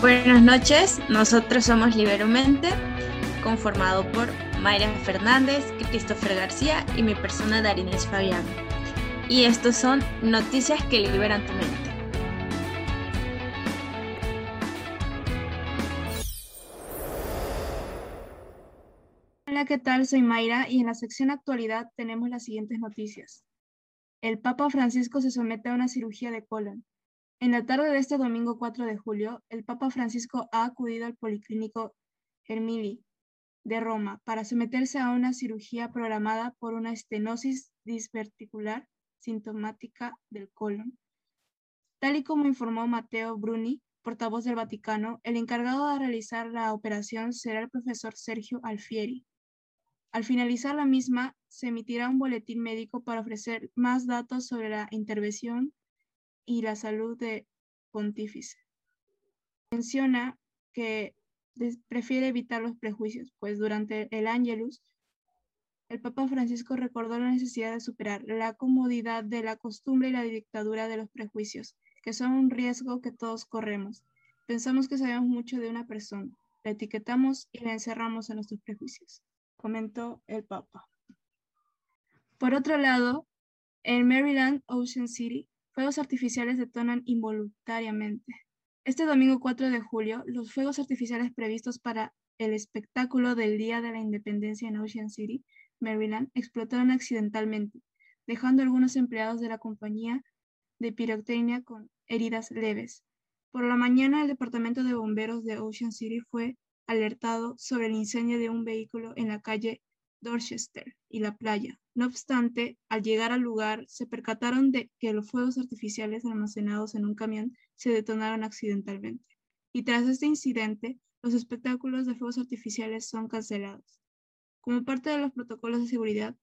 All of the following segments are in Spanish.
Buenas noches, nosotros somos Liberomente, conformado por Mayra Fernández, Christopher García y mi persona Darinés Fabián. Y estos son noticias que liberan tu mente. Hola, ¿qué tal? Soy Mayra y en la sección actualidad tenemos las siguientes noticias. El Papa Francisco se somete a una cirugía de colon. En la tarde de este domingo 4 de julio, el Papa Francisco ha acudido al Policlínico Hermili de Roma para someterse a una cirugía programada por una estenosis disverticular sintomática del colon. Tal y como informó Matteo Bruni, portavoz del Vaticano, el encargado de realizar la operación será el profesor Sergio Alfieri. Al finalizar la misma, se emitirá un boletín médico para ofrecer más datos sobre la intervención y la salud de Pontífice. Menciona que prefiere evitar los prejuicios, pues durante el Angelus, el Papa Francisco recordó la necesidad de superar la comodidad de la costumbre y la dictadura de los prejuicios, que son un riesgo que todos corremos. Pensamos que sabemos mucho de una persona, la etiquetamos y la encerramos en nuestros prejuicios, comentó el Papa. Por otro lado, en Maryland, Ocean City, fuegos artificiales detonan involuntariamente. Este domingo 4 de julio, los fuegos artificiales previstos para el espectáculo del Día de la Independencia en Ocean City, Maryland, explotaron accidentalmente, dejando a algunos empleados de la compañía de pirotecnia con heridas leves. Por la mañana, el Departamento de Bomberos de Ocean City fue alertado sobre el incendio de un vehículo en la calle Dorchester y la playa. No obstante, al llegar al lugar, se percataron de que los fuegos artificiales almacenados en un camión se detonaron accidentalmente. Y tras este incidente, los espectáculos de fuegos artificiales son cancelados. Como parte de los protocolos de seguridad,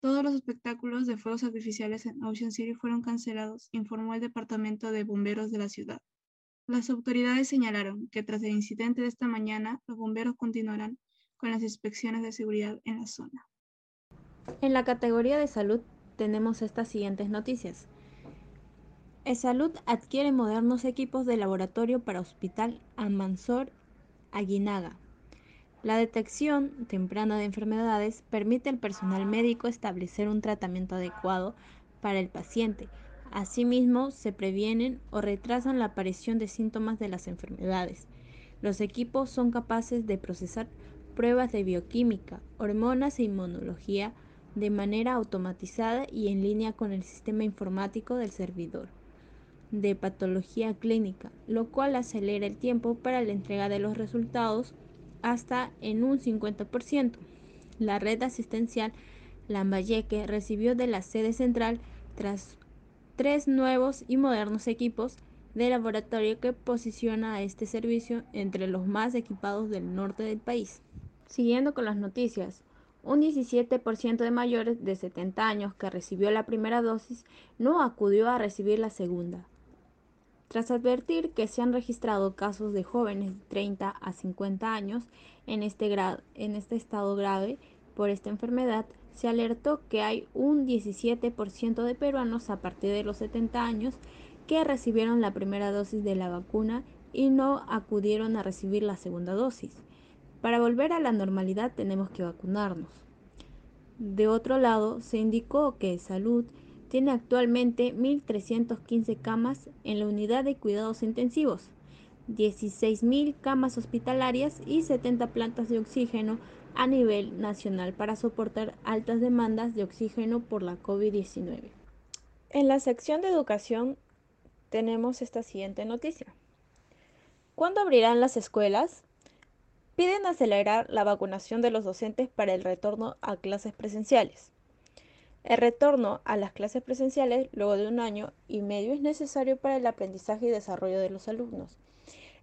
todos los espectáculos de fuegos artificiales en Ocean City fueron cancelados, informó el Departamento de Bomberos de la ciudad. Las autoridades señalaron que tras el incidente de esta mañana, los bomberos continuarán con las inspecciones de seguridad en la zona. En la categoría de salud tenemos estas siguientes noticias. salud adquiere modernos equipos de laboratorio para Hospital Almanzor Aguinaga. La detección temprana de enfermedades permite al personal médico establecer un tratamiento adecuado para el paciente. Asimismo, se previenen o retrasan la aparición de síntomas de las enfermedades. Los equipos son capaces de procesar pruebas de bioquímica, hormonas e inmunología de manera automatizada y en línea con el sistema informático del servidor de patología clínica, lo cual acelera el tiempo para la entrega de los resultados hasta en un 50%. La red asistencial Lambayeque recibió de la sede central tras tres nuevos y modernos equipos de laboratorio que posiciona a este servicio entre los más equipados del norte del país. Siguiendo con las noticias, un 17% de mayores de 70 años que recibió la primera dosis no acudió a recibir la segunda. Tras advertir que se han registrado casos de jóvenes de 30 a 50 años en este, en este estado grave por esta enfermedad, se alertó que hay un 17% de peruanos a partir de los 70 años que recibieron la primera dosis de la vacuna y no acudieron a recibir la segunda dosis. Para volver a la normalidad tenemos que vacunarnos. De otro lado, se indicó que Salud tiene actualmente 1.315 camas en la unidad de cuidados intensivos, 16.000 camas hospitalarias y 70 plantas de oxígeno a nivel nacional para soportar altas demandas de oxígeno por la COVID-19. En la sección de educación tenemos esta siguiente noticia. ¿Cuándo abrirán las escuelas? Piden acelerar la vacunación de los docentes para el retorno a clases presenciales. El retorno a las clases presenciales luego de un año y medio es necesario para el aprendizaje y desarrollo de los alumnos.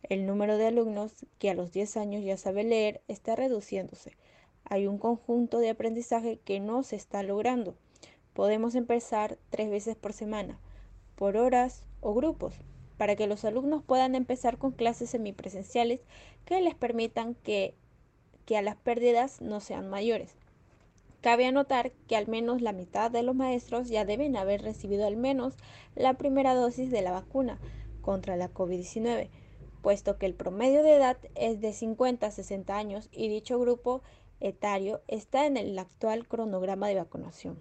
El número de alumnos que a los 10 años ya sabe leer está reduciéndose. Hay un conjunto de aprendizaje que no se está logrando. Podemos empezar tres veces por semana, por horas o grupos para que los alumnos puedan empezar con clases semipresenciales que les permitan que, que a las pérdidas no sean mayores. Cabe anotar que al menos la mitad de los maestros ya deben haber recibido al menos la primera dosis de la vacuna contra la COVID-19. puesto que el promedio de edad es de 50 a 60 años y dicho grupo etario está en el actual cronograma de vacunación.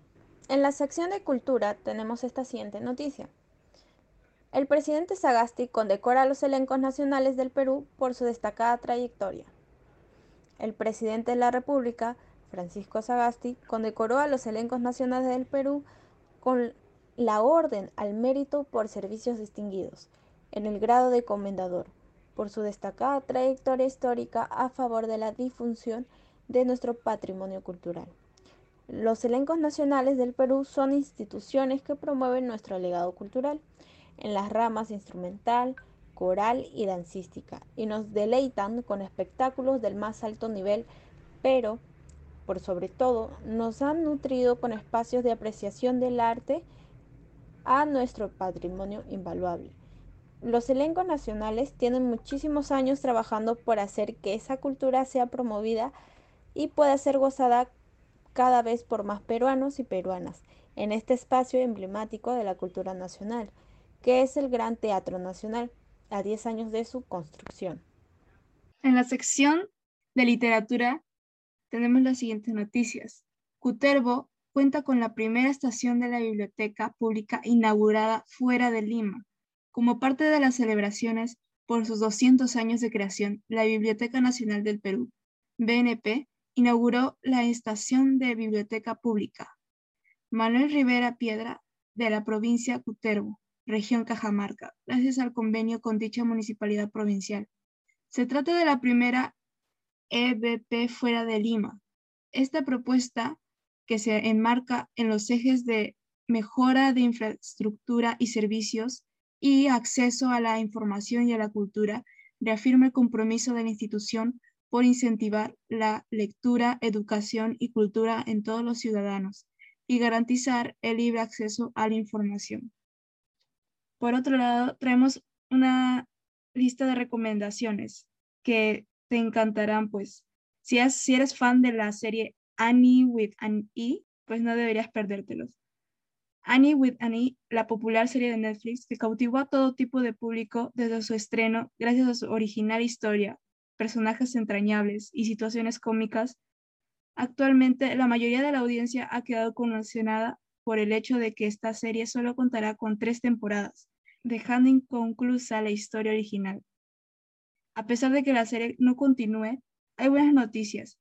En la sección de cultura tenemos esta siguiente noticia. El presidente Sagasti condecora a los elencos nacionales del Perú por su destacada trayectoria. El presidente de la República, Francisco Sagasti, condecoró a los elencos nacionales del Perú con la Orden al Mérito por Servicios Distinguidos, en el grado de comendador, por su destacada trayectoria histórica a favor de la difusión de nuestro patrimonio cultural. Los elencos nacionales del Perú son instituciones que promueven nuestro legado cultural en las ramas instrumental, coral y dancística y nos deleitan con espectáculos del más alto nivel, pero por sobre todo nos han nutrido con espacios de apreciación del arte a nuestro patrimonio invaluable. Los elencos nacionales tienen muchísimos años trabajando por hacer que esa cultura sea promovida y pueda ser gozada cada vez por más peruanos y peruanas en este espacio emblemático de la cultura nacional, que es el Gran Teatro Nacional, a 10 años de su construcción. En la sección de literatura tenemos las siguientes noticias. Cutervo cuenta con la primera estación de la biblioteca pública inaugurada fuera de Lima. Como parte de las celebraciones por sus 200 años de creación, la Biblioteca Nacional del Perú, BNP, inauguró la estación de biblioteca pública. Manuel Rivera Piedra, de la provincia Cutervo, región Cajamarca, gracias al convenio con dicha municipalidad provincial. Se trata de la primera EBP fuera de Lima. Esta propuesta, que se enmarca en los ejes de mejora de infraestructura y servicios y acceso a la información y a la cultura, reafirma el compromiso de la institución por incentivar la lectura, educación y cultura en todos los ciudadanos y garantizar el libre acceso a la información. Por otro lado, traemos una lista de recomendaciones que te encantarán, pues. Si, eres fan de la serie Annie with an E, pues no deberías perdértelos. Annie with an E, la popular serie de Netflix que cautivó a todo tipo de público desde su estreno gracias a su original historia, personajes entrañables y situaciones cómicas, actualmente la mayoría de la audiencia ha quedado conmocionada por el hecho de que esta serie solo contará con tres temporadas, dejando inconclusa la historia original. A pesar de que la serie no continúe, hay buenas noticias,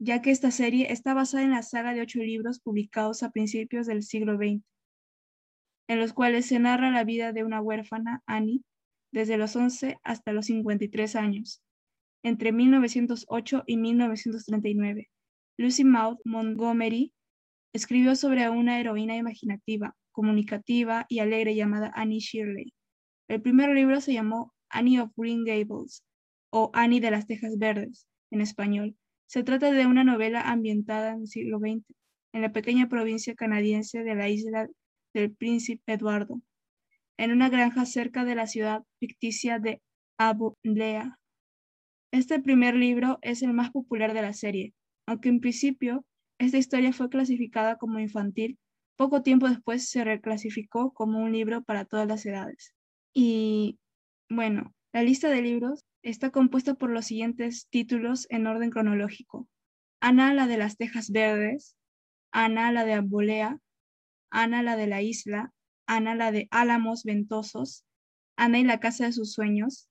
ya que esta serie está basada en la saga de ocho libros publicados a principios del siglo XX, en los cuales se narra la vida de una huérfana, Annie, desde los 11 hasta los 53 años, entre 1908 y 1939. Lucy Maud Montgomery escribió sobre una heroína imaginativa, comunicativa y alegre llamada Annie Shirley. El primer libro se llamó Annie of Green Gables o Annie de las Tejas Verdes en español. Se trata de una novela ambientada en el siglo XX en la pequeña provincia canadiense de la isla del Príncipe Eduardo, en una granja cerca de la ciudad ficticia de Lea. Este primer libro es el más popular de la serie, aunque en principio esta historia fue clasificada como infantil, poco tiempo después se reclasificó como un libro para todas las edades. Y bueno, la lista de libros está compuesta por los siguientes títulos en orden cronológico. Ana la de las Tejas Verdes, Ana la de Ambolea, Ana la de la Isla, Ana la de Álamos Ventosos, Ana y la Casa de sus Sueños,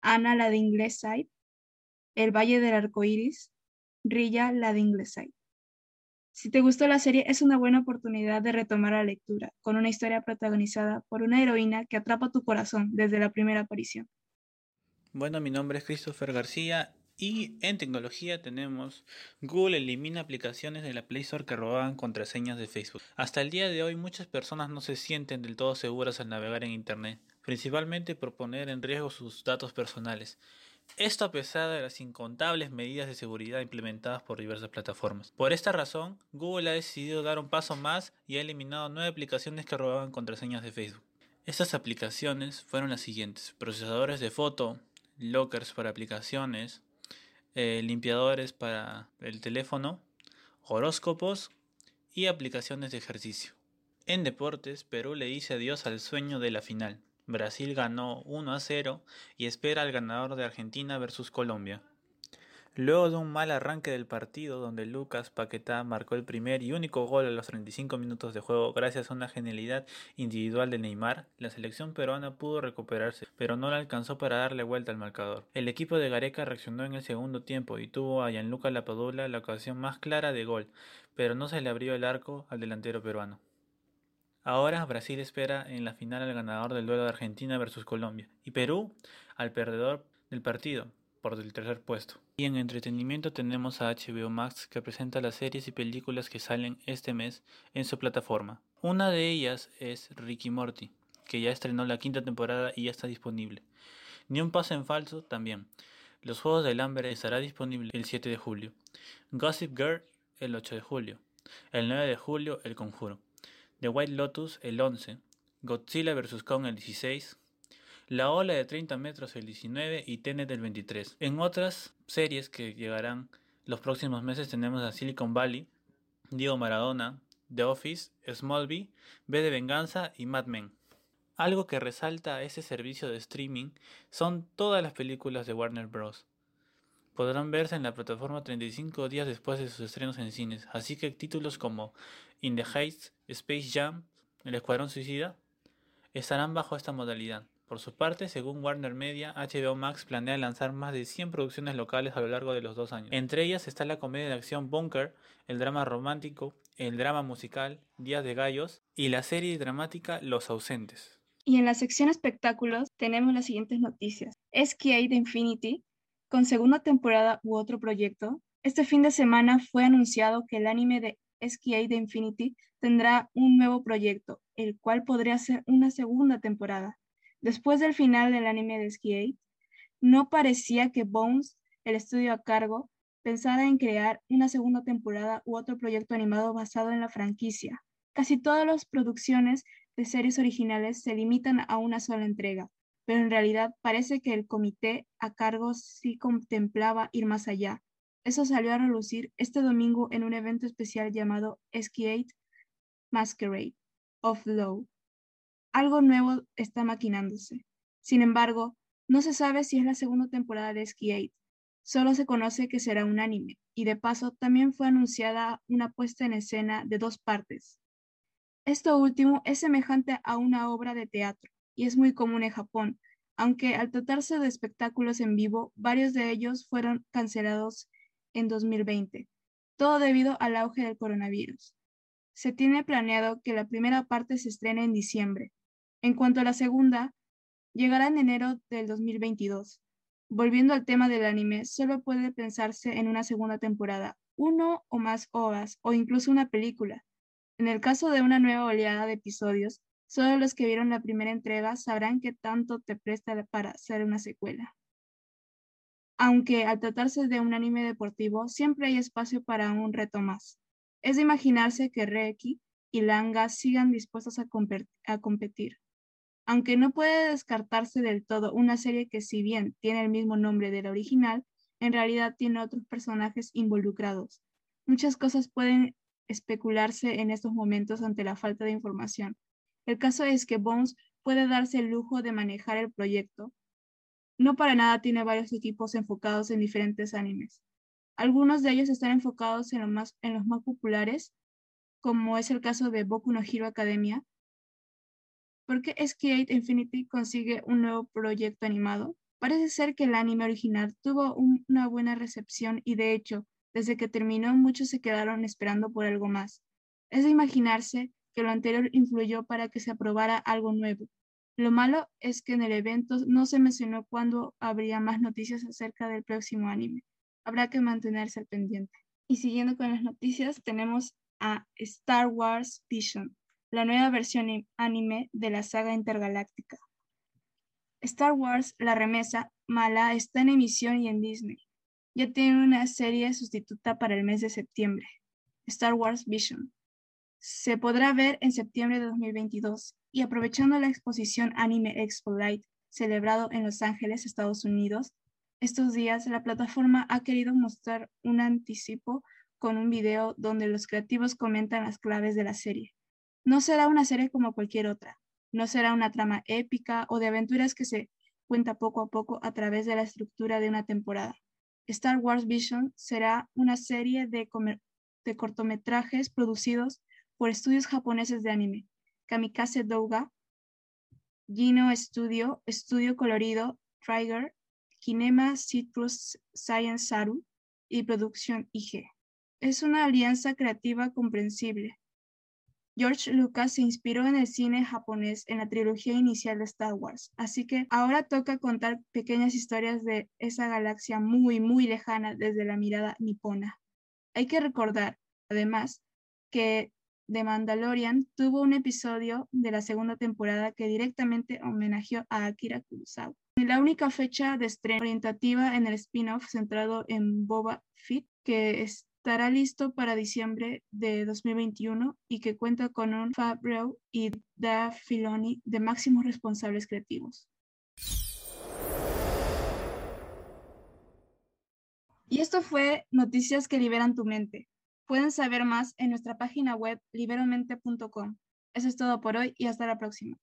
Ana la de Ingleside, el Valle del Arco Iris, Rilla, la de Ingleside. Si te gustó la serie, es una buena oportunidad de retomar la lectura, con una historia protagonizada por una heroína que atrapa tu corazón desde la primera aparición. Bueno, mi nombre es Christopher García y en tecnología tenemos Google elimina aplicaciones de la Play Store que robaban contraseñas de Facebook. Hasta el día de hoy muchas personas no se sienten del todo seguras al navegar en Internet, principalmente por poner en riesgo sus datos personales. Esto a pesar de las incontables medidas de seguridad implementadas por diversas plataformas. Por esta razón, Google ha decidido dar un paso más y ha eliminado nueve aplicaciones que robaban contraseñas de Facebook. Estas aplicaciones fueron las siguientes: procesadores de foto, lockers para aplicaciones, eh, limpiadores para el teléfono, horóscopos y aplicaciones de ejercicio. En deportes, Perú le dice adiós al sueño de la final. Brasil ganó 1 a 0 y espera al ganador de Argentina versus Colombia. Luego de un mal arranque del partido donde Lucas Paquetá marcó el primer y único gol a los 35 minutos de juego gracias a una genialidad individual de Neymar, la selección peruana pudo recuperarse, pero no le alcanzó para darle vuelta al marcador. El equipo de Gareca reaccionó en el segundo tiempo y tuvo a Gianluca Lapadula la ocasión más clara de gol, pero no se le abrió el arco al delantero peruano. Ahora Brasil espera en la final al ganador del duelo de Argentina versus Colombia y Perú al perdedor del partido por el tercer puesto. Y en entretenimiento tenemos a HBO Max que presenta las series y películas que salen este mes en su plataforma. Una de ellas es Ricky Morty, que ya estrenó la quinta temporada y ya está disponible. Ni un paso en falso también. Los Juegos del Hambre estará disponible el 7 de julio. Gossip Girl el 8 de julio. El 9 de julio El Conjuro. The White Lotus el 11. Godzilla vs. Kong el 16. La Ola de 30 metros el 19 y Tenet el 23. En otras series que llegarán los próximos meses tenemos a Silicon Valley, Diego Maradona, The Office, Smallville, B de Venganza y Mad Men. Algo que resalta ese servicio de streaming son todas las películas de Warner Bros. Podrán verse en la plataforma 35 días después de sus estrenos en cines, así que títulos como In the Heights, Space Jam, El Escuadrón Suicida estarán bajo esta modalidad. Por su parte, según Warner Media, HBO Max planea lanzar más de 100 producciones locales a lo largo de los dos años. Entre ellas está la comedia de acción Bunker, el drama romántico, el drama musical Días de Gallos y la serie dramática Los Ausentes. Y en la sección espectáculos tenemos las siguientes noticias. SKA de Infinity, con segunda temporada u otro proyecto. Este fin de semana fue anunciado que el anime de SKA de Infinity tendrá un nuevo proyecto, el cual podría ser una segunda temporada. Después del final del anime de Ski no parecía que Bones, el estudio a cargo, pensara en crear una segunda temporada u otro proyecto animado basado en la franquicia. Casi todas las producciones de series originales se limitan a una sola entrega, pero en realidad parece que el comité a cargo sí contemplaba ir más allá. Eso salió a relucir este domingo en un evento especial llamado Ski Masquerade of Law, algo nuevo está maquinándose. Sin embargo, no se sabe si es la segunda temporada de 8. Solo se conoce que será un anime, y de paso también fue anunciada una puesta en escena de dos partes. Esto último es semejante a una obra de teatro, y es muy común en Japón, aunque al tratarse de espectáculos en vivo, varios de ellos fueron cancelados en 2020, todo debido al auge del coronavirus. Se tiene planeado que la primera parte se estrene en diciembre, en cuanto a la segunda, llegará en enero del 2022. Volviendo al tema del anime, solo puede pensarse en una segunda temporada, uno o más horas o incluso una película. En el caso de una nueva oleada de episodios, solo los que vieron la primera entrega sabrán qué tanto te presta para hacer una secuela. Aunque al tratarse de un anime deportivo, siempre hay espacio para un reto más. Es de imaginarse que Reiki y Langa sigan dispuestos a competir. Aunque no puede descartarse del todo una serie que si bien tiene el mismo nombre de la original, en realidad tiene otros personajes involucrados. Muchas cosas pueden especularse en estos momentos ante la falta de información. El caso es que Bones puede darse el lujo de manejar el proyecto. No para nada tiene varios equipos enfocados en diferentes animes. Algunos de ellos están enfocados en, los más populares, como es el caso de Boku no Hero Academia, ¿Por qué Skate Infinity consigue un nuevo proyecto animado? Parece ser que el anime original tuvo una buena recepción y de hecho, desde que terminó muchos se quedaron esperando por algo más. Es de imaginarse que lo anterior influyó para que se aprobara algo nuevo. Lo malo es que en el evento no se mencionó cuándo habría más noticias acerca del próximo anime. Habrá que mantenerse al pendiente. Y siguiendo con las noticias, tenemos a Star Wars Vision la nueva versión anime de la saga intergaláctica. Star Wars La Remesa Mala está en emisión y en Disney. Ya tiene una serie sustituta para el mes de septiembre, Star Wars Vision. Se podrá ver en septiembre de 2022 y aprovechando la exposición Anime Expo Light celebrado en Los Ángeles, Estados Unidos, estos días la plataforma ha querido mostrar un anticipo con un video donde los creativos comentan las claves de la serie. No será una serie como cualquier otra. No será una trama épica o de aventuras que se cuenta poco a poco a través de la estructura de una temporada. Star Wars Vision será una serie de, cortometrajes producidos por estudios japoneses de anime, Kamikaze Douga, Gino Studio, Estudio Colorido, Trigger, Kinema Citrus Science Saru y Producción IG. Es una alianza creativa comprensible. George Lucas se inspiró en el cine japonés en la trilogía inicial de Star Wars, así que ahora toca contar pequeñas historias de esa galaxia muy, muy lejana desde la mirada nipona. Hay que recordar, además, que The Mandalorian tuvo un episodio de la segunda temporada que directamente homenajeó a Akira Kurosawa. La única fecha de estreno orientativa en el spin-off centrado en Boba Fett, que estará listo para diciembre de 2021 y que cuenta con un Favreau y Dave Filoni de máximos responsables creativos. Y esto fue Noticias que liberan tu mente. Pueden saber más en nuestra página web liberomente.com. Eso es todo por hoy y hasta la próxima.